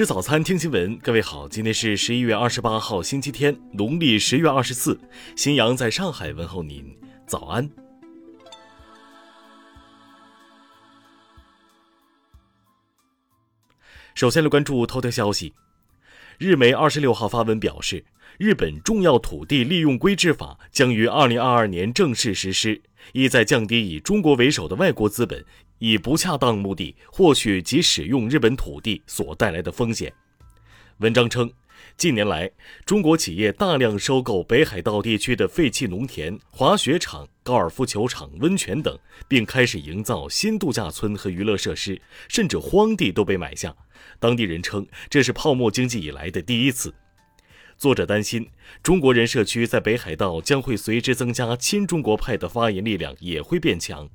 吃早餐，听新闻。各位好，今天是十一月二十八号，星期天，农历十月二十四。新阳在上海问候您，早安。首先来关注头条消息，日媒二十六号发文表示，日本重要土地利用规制法将于二零二二年正式实施，意在降低以中国为首的外国资本。以不恰当目的获取及使用日本土地所带来的风险。文章称，近年来，中国企业大量收购北海道地区的废弃农田、滑雪场、高尔夫球场、温泉等，并开始营造新度假村和娱乐设施，甚至荒地都被买下。当地人称，这是泡沫经济以来的第一次。作者担心，中国人社区在北海道将会随之增加，亲中国派的发言力量也会变强。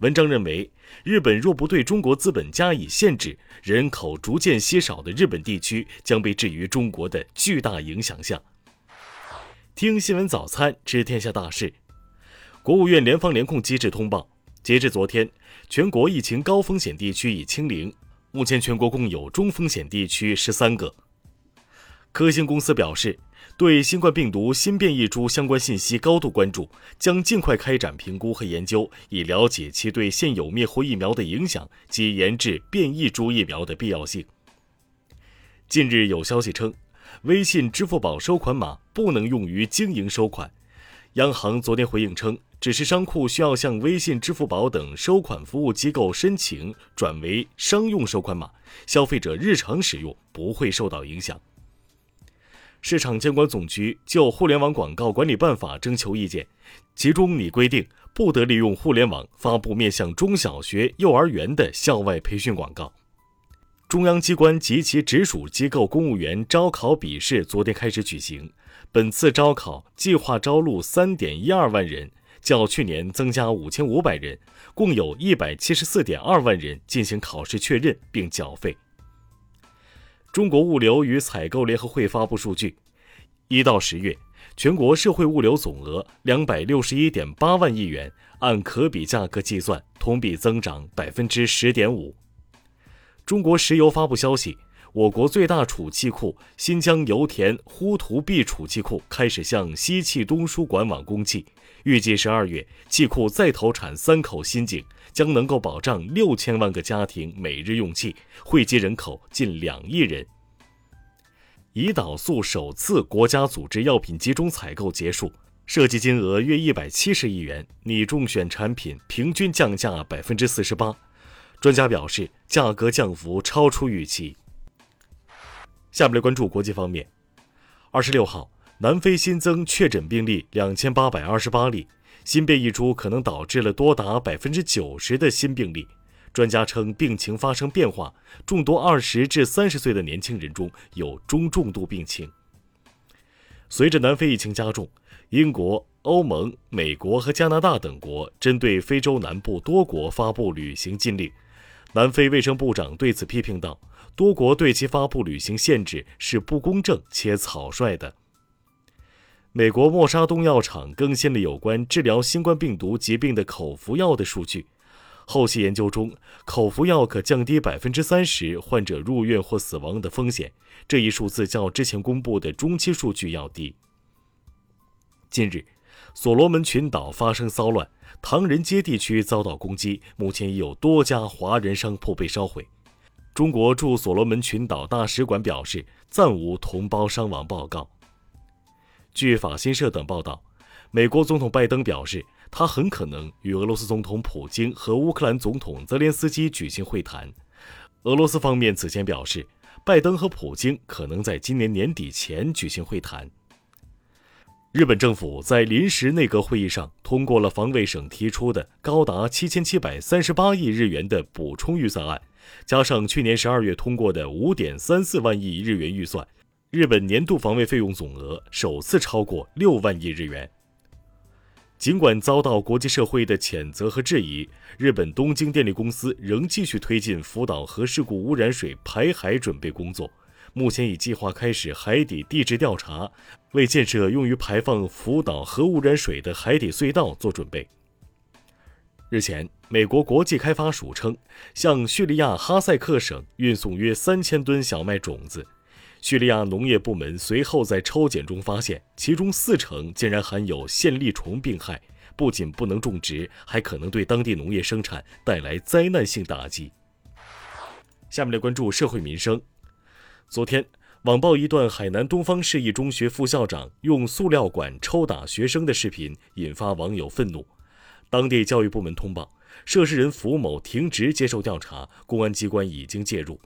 文章认为，日本若不对中国资本加以限制，人口逐渐稀少的日本地区将被置于中国的巨大影响下。听新闻早餐知天下大事。国务院联防联控机制通报，截至昨天，全国疫情高风险地区已清零，目前全国共有中风险地区十三个。科兴公司表示。对新冠病毒新变异株相关信息高度关注，将尽快开展评估和研究，以了解其对现有灭活疫苗的影响及研制变异株疫苗的必要性。近日有消息称，微信、支付宝收款码不能用于经营收款。央行昨天回应称，只是商户需要向微信、支付宝等收款服务机构申请转为商用收款码，消费者日常使用不会受到影响。市场监管总局就《互联网广告管理办法》征求意见，其中拟规定不得利用互联网发布面向中小学、幼儿园的校外培训广告。中央机关及其直属机构公务员招考笔试昨天开始举行，本次招考计划招录三点一二万人，较去年增加五千五百人，共有一百七十四点二万人进行考试确认并缴费。中国物流与采购联合会发布数据，一到十月，全国社会物流总额两百六十一点八万亿元，按可比价格计算，同比增长百分之十点五。中国石油发布消息，我国最大储气库新疆油田呼图壁储气库开始向西气东输管网供气，预计十二月气库再投产三口新井。将能够保障六千万个家庭每日用气，惠及人口近两亿人。胰岛素首次国家组织药品集中采购结束，涉及金额约一百七十亿元，拟中选产品平均降价百分之四十八。专家表示，价格降幅超出预期。下面来关注国际方面。二十六号，南非新增确诊病例两千八百二十八例。新变异株可能导致了多达百分之九十的新病例。专家称，病情发生变化，众多二十至三十岁的年轻人中有中重度病情。随着南非疫情加重，英国、欧盟、美国和加拿大等国针对非洲南部多国发布旅行禁令。南非卫生部长对此批评道：“多国对其发布旅行限制是不公正且草率的。”美国默沙东药厂更新了有关治疗新冠病毒疾病的口服药的数据。后期研究中，口服药可降低百分之三十患者入院或死亡的风险。这一数字较之前公布的中期数据要低。近日，所罗门群岛发生骚乱，唐人街地区遭到攻击，目前已有多家华人商铺被烧毁。中国驻所罗门群岛大使馆表示，暂无同胞伤亡报告。据法新社等报道，美国总统拜登表示，他很可能与俄罗斯总统普京和乌克兰总统泽连斯基举行会谈。俄罗斯方面此前表示，拜登和普京可能在今年年底前举行会谈。日本政府在临时内阁会议上通过了防卫省提出的高达七千七百三十八亿日元的补充预算案，加上去年十二月通过的五点三四万亿日元预算。日本年度防卫费用总额首次超过六万亿日元。尽管遭到国际社会的谴责和质疑，日本东京电力公司仍继续推进福岛核事故污染水排海准备工作。目前已计划开始海底地质调查，为建设用于排放福岛核污染水的海底隧道做准备。日前，美国国际开发署称，向叙利亚哈塞克省运送约三千吨小麦种子。叙利亚农业部门随后在抽检中发现，其中四成竟然含有线粒虫病害，不仅不能种植，还可能对当地农业生产带来灾难性打击。下面来关注社会民生。昨天，网曝一段海南东方市一中学副校长用塑料管抽打学生的视频，引发网友愤怒。当地教育部门通报，涉事人符某停职接受调查，公安机关已经介入。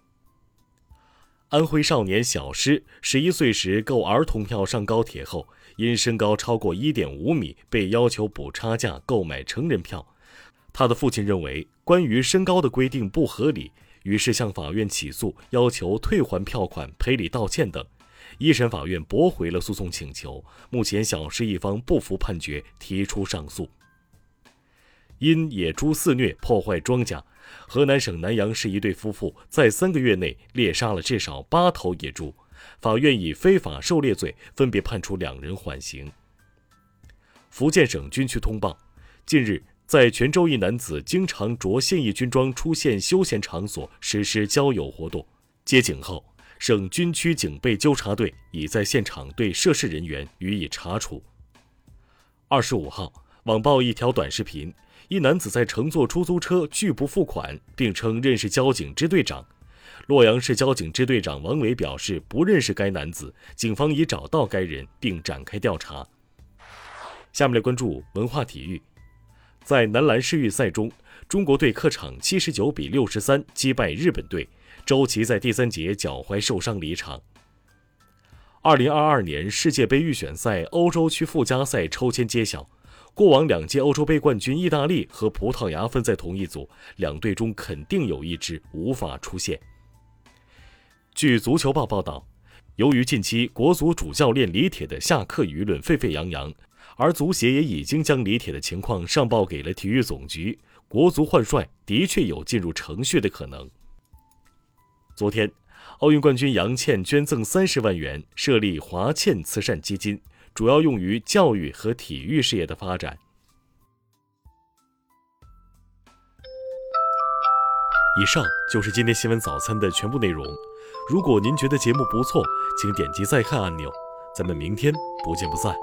安徽少年小施十一岁时购儿童票上高铁后，因身高超过一点五米，被要求补差价购买成人票。他的父亲认为关于身高的规定不合理，于是向法院起诉，要求退还票款、赔礼道歉等。一审法院驳回了诉讼请求。目前，小施一方不服判决，提出上诉。因野猪肆虐破坏庄稼，河南省南阳市一对夫妇在三个月内猎杀了至少八头野猪，法院以非法狩猎罪分别判处两人缓刑。福建省军区通报，近日在泉州一男子经常着现役军装出现休闲场所实施交友活动，接警后，省军区警备纠察队已在现场对涉事人员予以查处。二十五号，网曝一条短视频。一男子在乘坐出租车拒不付款，并称认识交警支队长。洛阳市交警支队长王伟表示不认识该男子，警方已找到该人并展开调查。下面来关注文化体育，在男篮世预赛中，中国队客场七十九比六十三击败日本队，周琦在第三节脚踝受伤离场。二零二二年世界杯预选赛欧洲区附加赛抽签揭晓。过往两届欧洲杯冠军意大利和葡萄牙分在同一组，两队中肯定有一支无法出线。据足球报报道，由于近期国足主教练李铁的下课舆论沸沸扬扬，而足协也已经将李铁的情况上报给了体育总局，国足换帅的确有进入程序的可能。昨天，奥运冠军杨倩捐赠三十万元设立华倩慈善基金。主要用于教育和体育事业的发展。以上就是今天新闻早餐的全部内容。如果您觉得节目不错，请点击再看按钮。咱们明天不见不散。